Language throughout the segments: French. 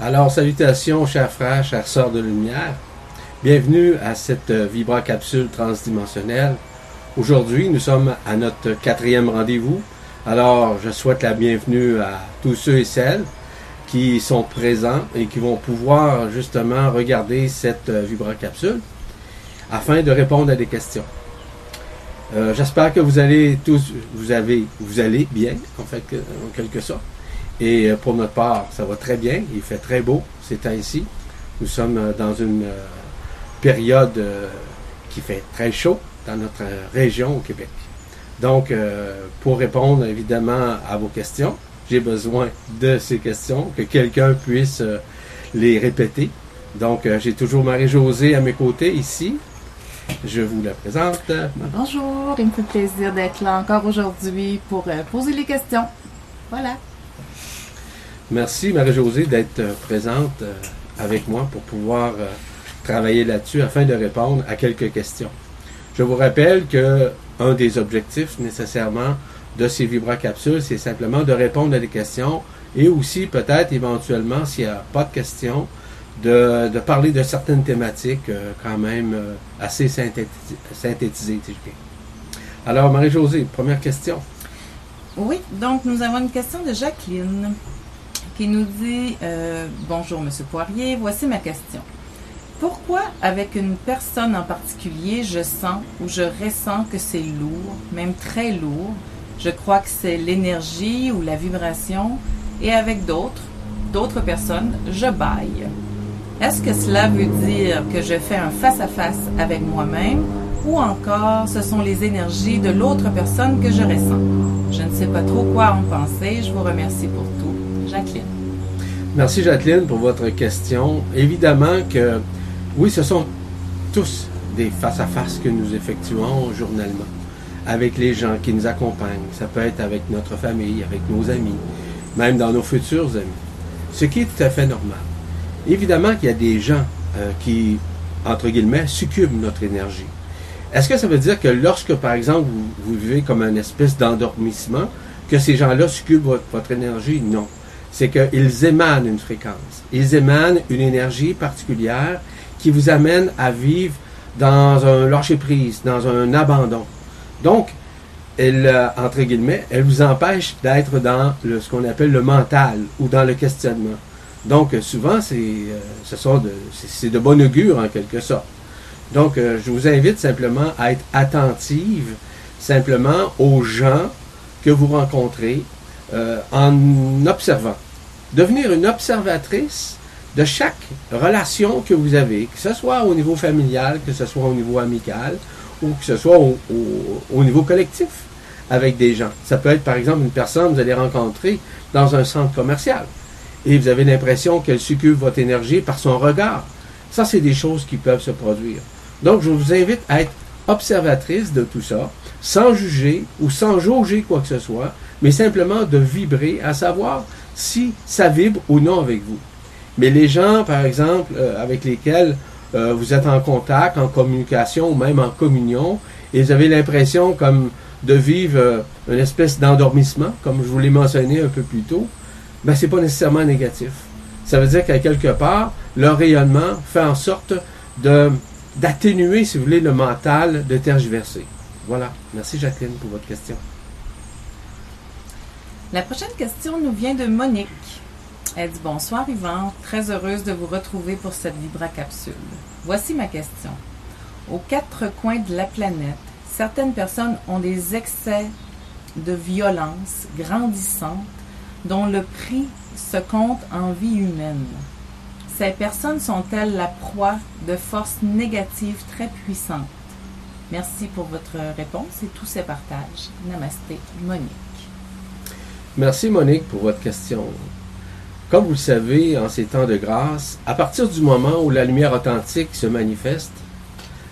Alors, salutations, chers frères, chères sœurs de lumière. Bienvenue à cette euh, vibra-capsule transdimensionnelle. Aujourd'hui, nous sommes à notre quatrième rendez-vous. Alors, je souhaite la bienvenue à tous ceux et celles qui sont présents et qui vont pouvoir justement regarder cette euh, vibra-capsule afin de répondre à des questions. Euh, J'espère que vous allez tous, vous avez, vous allez bien, en fait, en quelque sorte. Et euh, pour notre part, ça va très bien. Il fait très beau ces temps-ci. Nous sommes euh, dans une euh, période qui fait très chaud dans notre région au Québec. Donc, pour répondre évidemment à vos questions, j'ai besoin de ces questions, que quelqu'un puisse les répéter. Donc, j'ai toujours Marie-Josée à mes côtés ici. Je vous la présente. Bonjour, il me fait plaisir d'être là encore aujourd'hui pour poser les questions. Voilà. Merci Marie-Josée d'être euh, présente euh, avec moi pour pouvoir euh, travailler là-dessus afin de répondre à quelques questions. Je vous rappelle que un des objectifs nécessairement de ces vibra-capsules, c'est simplement de répondre à des questions et aussi peut-être éventuellement, s'il n'y a pas de questions, de, parler de certaines thématiques quand même assez synthéti- synthétisées. Alors Marie-Josée, première question. Oui, donc nous avons une question de Jacqueline qui nous dit euh, Bonjour Monsieur Poirier, voici ma question. Pourquoi avec une personne en particulier je sens ou je ressens que c'est lourd, même très lourd, je crois que c'est l'énergie ou la vibration, et avec d'autres, d'autres personnes, je baille. Est-ce que cela veut dire que je fais un face-à-face avec moi-même ou encore ce sont les énergies de l'autre personne que je ressens? Je ne sais pas trop quoi en penser. Je vous remercie pour tout. Jacqueline. Merci Jacqueline pour votre question. Évidemment que oui, ce sont tous des face-à-face que nous effectuons journalement avec les gens qui nous accompagnent. Ça peut être avec notre famille, avec nos amis, même dans nos futurs amis. Ce qui est tout à fait normal. Évidemment qu'il y a des gens euh, qui, entre guillemets, succubent notre énergie. Est-ce que ça veut dire que lorsque, par exemple, vous, vivez comme une espèce d'endormissement, que ces gens-là succubent votre, votre énergie? Non. C'est qu'ils émanent une fréquence. Ils émanent une énergie particulière qui vous amène à vivre dans un lâcher-prise, dans un abandon. Donc, elle, euh, entre guillemets, elle vous empêche d'être dans ce qu'on appelle le mental ou dans le questionnement. Donc, euh, souvent, c'est, euh, ce de, de bon augure en quelque sorte. Donc, je vous invite simplement à être attentive simplement aux gens que vous rencontrez euh, en observant. Devenir une observatrice de chaque relation que vous avez, que ce soit au niveau familial, que ce soit au niveau amical ou que ce soit au, au- au niveau collectif avec des gens. Ça peut être par exemple une personne que vous allez rencontrer dans un centre commercial et vous avez l'impression qu'elle succube votre énergie par son regard. Ça, c'est des choses qui peuvent se produire. Donc, je vous invite à être observatrice de tout ça, sans juger ou sans jauger quoi que ce soit, mais simplement de vibrer, à savoir si ça vibre ou non avec vous. Mais les gens, par exemple, euh, avec lesquels euh, vous êtes en contact, en communication ou même en communion, et vous avez l'impression comme de vivre euh, une espèce d'endormissement, comme je vous l'ai mentionné un peu plus tôt, ben c'est pas nécessairement négatif. Ça veut dire qu'à quelque part, leur rayonnement fait en sorte de d'atténuer, si vous voulez, le mental, de tergiverser. Voilà. Merci Jacqueline pour votre question. La prochaine question nous vient de Monique. Elle dit Bonsoir Yvan, très heureuse de vous retrouver pour cette Vibra capsule. Voici ma question. Aux quatre coins de la planète, certaines personnes ont des excès de violence grandissantes dont le prix se compte en vie humaine. Ces personnes sont-elles la proie de forces négatives très puissantes? Merci pour votre réponse et tous ces partages. Namasté, Monique. Merci Monique pour votre question. Comme vous le savez, en ces temps de grâce, à partir du moment où la lumière authentique se manifeste,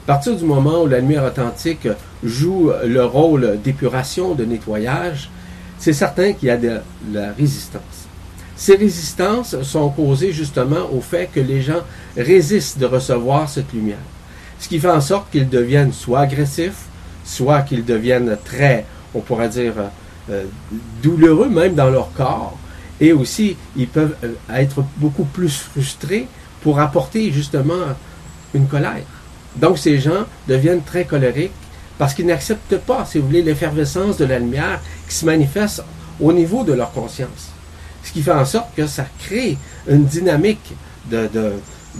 à partir du moment où la lumière authentique joue le rôle d'épuration, de nettoyage, c'est certain qu'il y a de la résistance. Ces résistances sont causées justement au fait que les gens résistent de recevoir cette lumière. Ce qui fait en sorte qu'ils deviennent soit agressifs, soit qu'ils deviennent très, on pourrait dire, euh, douloureux même dans leur corps. Et aussi, ils peuvent euh, être beaucoup plus frustrés pour apporter justement une colère. Donc ces gens deviennent très colériques parce qu'ils n'acceptent pas, si vous voulez, l'effervescence de la lumière qui se manifeste au niveau de leur conscience. Ce qui fait en sorte que ça crée une dynamique de,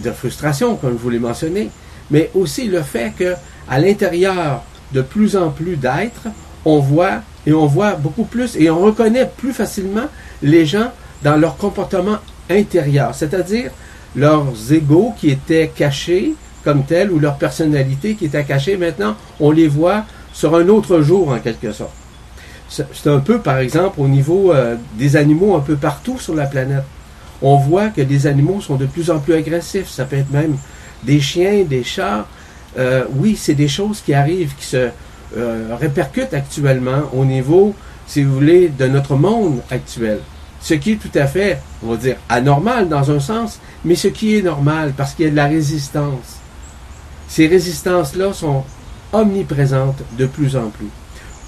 de, frustration, comme je vous l'ai mentionné, mais aussi le fait que à l'intérieur de plus en plus d'êtres, on voit et on voit beaucoup plus et on reconnaît plus facilement les gens dans leur comportement intérieur, c'est-à-dire leurs égaux qui étaient cachés comme tels ou leur personnalité qui était cachée. Maintenant, on les voit sur un autre jour en quelque sorte. C'est un peu, par exemple, au niveau euh, des animaux un peu partout sur la planète. On voit que les animaux sont de plus en plus agressifs. Ça peut être même des chiens, des chats. Euh, oui, c'est des choses qui arrivent, qui se euh, répercutent actuellement au niveau, si vous voulez, de notre monde actuel. Ce qui est tout à fait, on va dire, anormal dans un sens, mais ce qui est normal parce qu'il y a de la résistance. Ces résistances-là sont omniprésentes de plus en plus.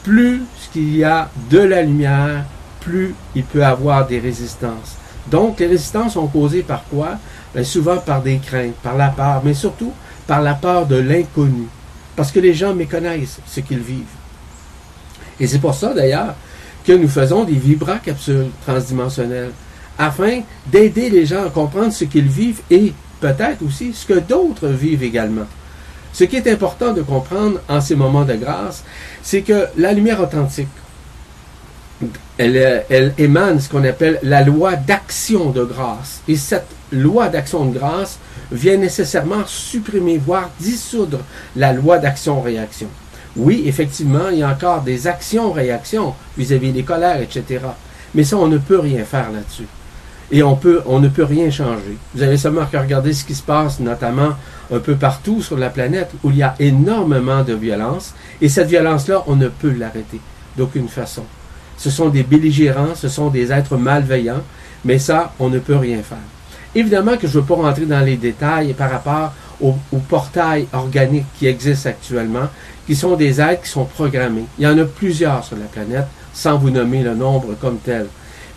Plus qu'il y a de la lumière, plus il peut avoir des résistances. Donc, les résistances sont causées par quoi? Bien, souvent par des craintes, par la peur, mais surtout par la peur de l'inconnu. Parce que les gens méconnaissent ce qu'ils vivent. Et c'est pour ça, d'ailleurs, que nous faisons des vibracapsules transdimensionnelles, afin d'aider les gens à comprendre ce qu'ils vivent et peut-être aussi ce que d'autres vivent également. Ce qui est important de comprendre en ces moments de grâce, c'est que la lumière authentique, elle, elle émane ce qu'on appelle la loi d'action de grâce. Et cette loi d'action de grâce vient nécessairement supprimer, voire dissoudre la loi d'action-réaction. Oui, effectivement, il y a encore des actions-réactions vis-à-vis des colères, etc. Mais ça, on ne peut rien faire là-dessus. Et on, ne peut rien changer. Vous avez seulement qu'à regarder ce qui se passe, notamment un peu partout sur la planète, où il y a énormément de violence. Et cette violence-là, on ne peut l'arrêter d'aucune façon. Ce sont des belligérants, ce sont des êtres malveillants, mais ça, on ne peut rien faire. Évidemment que je ne veux pas rentrer dans les détails par rapport aux, portails organiques qui existent actuellement, qui sont des êtres qui sont programmés. Il y en a plusieurs sur la planète, sans vous nommer le nombre comme tel.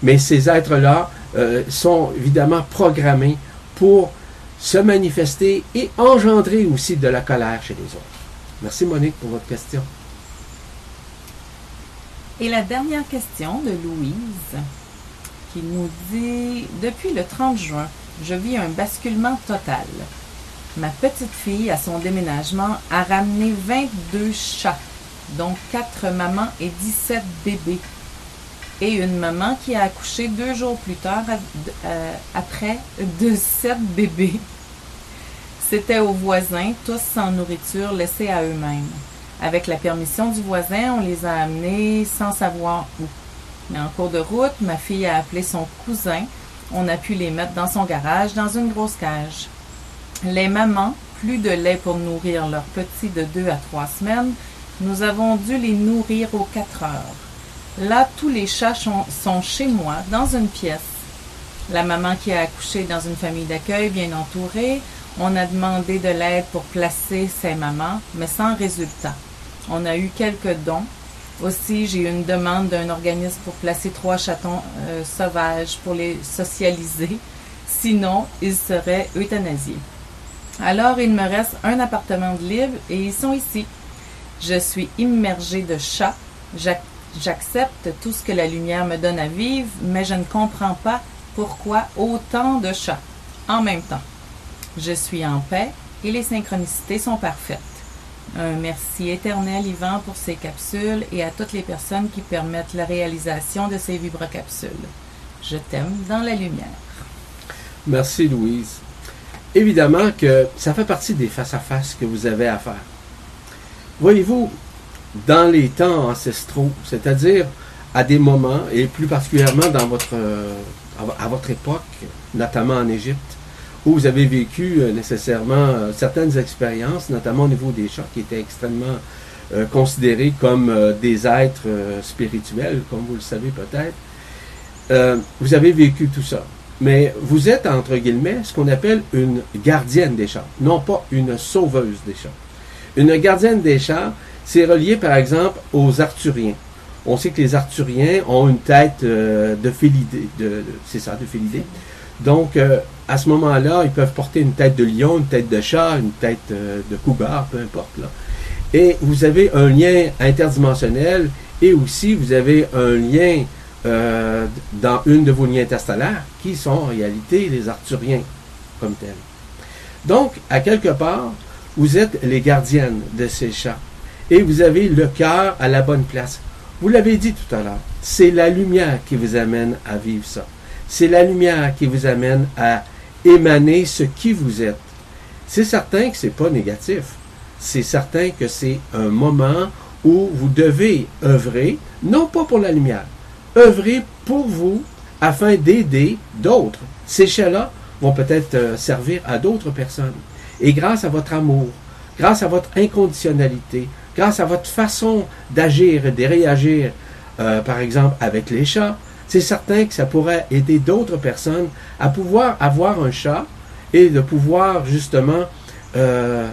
Mais ces êtres-là euh, sont évidemment programmés pour se manifester et engendrer aussi de la colère chez les autres. Merci Monique pour votre question. Et la dernière question de Louise qui nous dit Depuis le 30 juin, je vis un basculement total. Ma petite fille, à son déménagement, a ramené 22 chats, dont 4 mamans et 17 bébés. Et une maman qui a accouché deux jours plus tard euh, après de 7 bébés. C'était aux voisins, tous sans nourriture, laissés à eux-mêmes. Avec la permission du voisin, on les a amenés sans savoir où. Mais en cours de route, ma fille a appelé son cousin. On a pu les mettre dans son garage, dans une grosse cage. Les mamans, plus de lait pour nourrir leurs petits de deux à trois semaines, nous avons dû les nourrir aux quatre heures. Là, tous les chats sont chez moi, dans une pièce. La maman qui a accouché dans une famille d'accueil bien entourée, on a demandé de l'aide pour placer ses mamans, mais sans résultat. On a eu quelques dons. Aussi, j'ai eu une demande d'un organisme pour placer trois chatons euh, sauvages pour les socialiser. Sinon, ils seraient euthanasiés. Alors, il me reste un appartement de libre et ils sont ici. Je suis immergée de chats. J'accepte tout ce que la lumière me donne à vivre, mais je ne comprends pas pourquoi autant de chats en même temps. Je suis en paix et les synchronicités sont parfaites. Un merci éternel, Yvan, pour ces capsules et à toutes les personnes qui permettent la réalisation de ces vibrocapsules. Je t'aime dans la lumière. Merci, Louise. Évidemment que ça fait partie des face-à-face que vous avez à faire. Voyez-vous, dans les temps ancestraux, c'est-à-dire à des moments, et plus particulièrement dans votre, à votre époque, notamment en Égypte, où vous avez vécu euh, nécessairement euh, certaines expériences, notamment au niveau des chats qui étaient extrêmement euh, considérés comme des êtres spirituels, comme vous le savez peut-être. vous avez vécu tout ça. Mais vous êtes, entre guillemets, ce qu'on appelle une gardienne des chats, non pas une sauveuse des chats. Une gardienne des chats, c'est relié par exemple aux Arthuriens, On sait que les Arthuriens ont une tête euh, de félidé, de, c'est ça, de félidé. Donc, euh, à ce moment-là, ils peuvent porter une tête de lion, une tête de chat, une tête euh, de cougar, peu importe. Là. Et vous avez un lien interdimensionnel et aussi vous avez un lien euh, dans une de vos liens interstellaires qui sont en réalité les Arthuriens comme tels. Donc, à quelque part, vous êtes les gardiennes de ces chats et vous avez le cœur à la bonne place. Vous l'avez dit tout à l'heure, c'est la lumière qui vous amène à vivre ça. C'est la lumière qui vous amène à émaner ce qui vous êtes. C'est certain que c'est pas négatif. C'est certain que c'est un moment où vous devez œuvrer, non pas pour la lumière, œuvrer pour vous afin d'aider d'autres. Ces chats-là vont peut-être euh, servir à d'autres personnes. Et grâce à votre amour, grâce à votre inconditionnalité, grâce à votre façon d'agir et de réagir, euh, par exemple avec les chats, c'est certain que ça pourrait aider d'autres personnes à pouvoir avoir un chat et de pouvoir justement euh,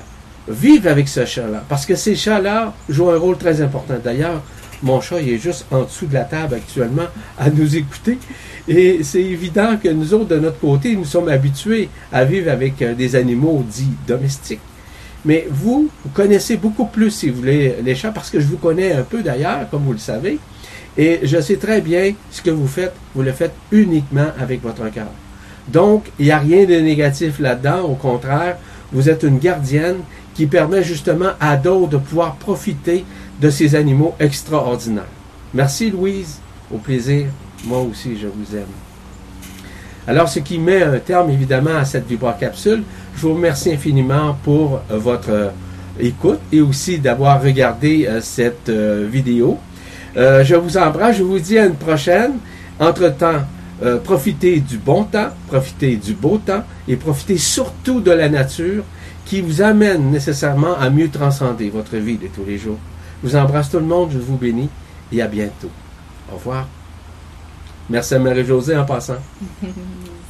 vivre avec ce chat-là. Parce que ces chats-là jouent un rôle très important. D'ailleurs, mon chat est juste en dessous de la table actuellement à nous écouter. Et c'est évident que nous autres, de notre côté, nous sommes habitués à vivre avec euh, des animaux dits domestiques. Mais vous, vous connaissez beaucoup plus, si vous voulez, les chats, parce que je vous connais un peu d'ailleurs, comme vous le savez. Et je sais très bien ce que vous faites. Vous le faites uniquement avec votre cœur. Donc, il n'y a rien de négatif là-dedans. Au contraire, vous êtes une gardienne qui permet justement à d'autres de pouvoir profiter de ces animaux extraordinaires. Merci Louise. Au plaisir. Moi aussi, je vous aime. Alors, ce qui met un terme évidemment à cette capsule, je vous remercie infiniment pour euh, votre euh, écoute et aussi d'avoir regardé euh, cette vidéo. Je vous embrasse, je vous dis à une prochaine. Entre-temps, profitez du bon temps, profitez du beau temps et profitez surtout de la nature qui vous amène nécessairement à mieux transcender votre vie de tous les jours. Je vous embrasse tout le monde, je vous bénis et à bientôt. Au revoir. Merci à Marie-Josée en passant.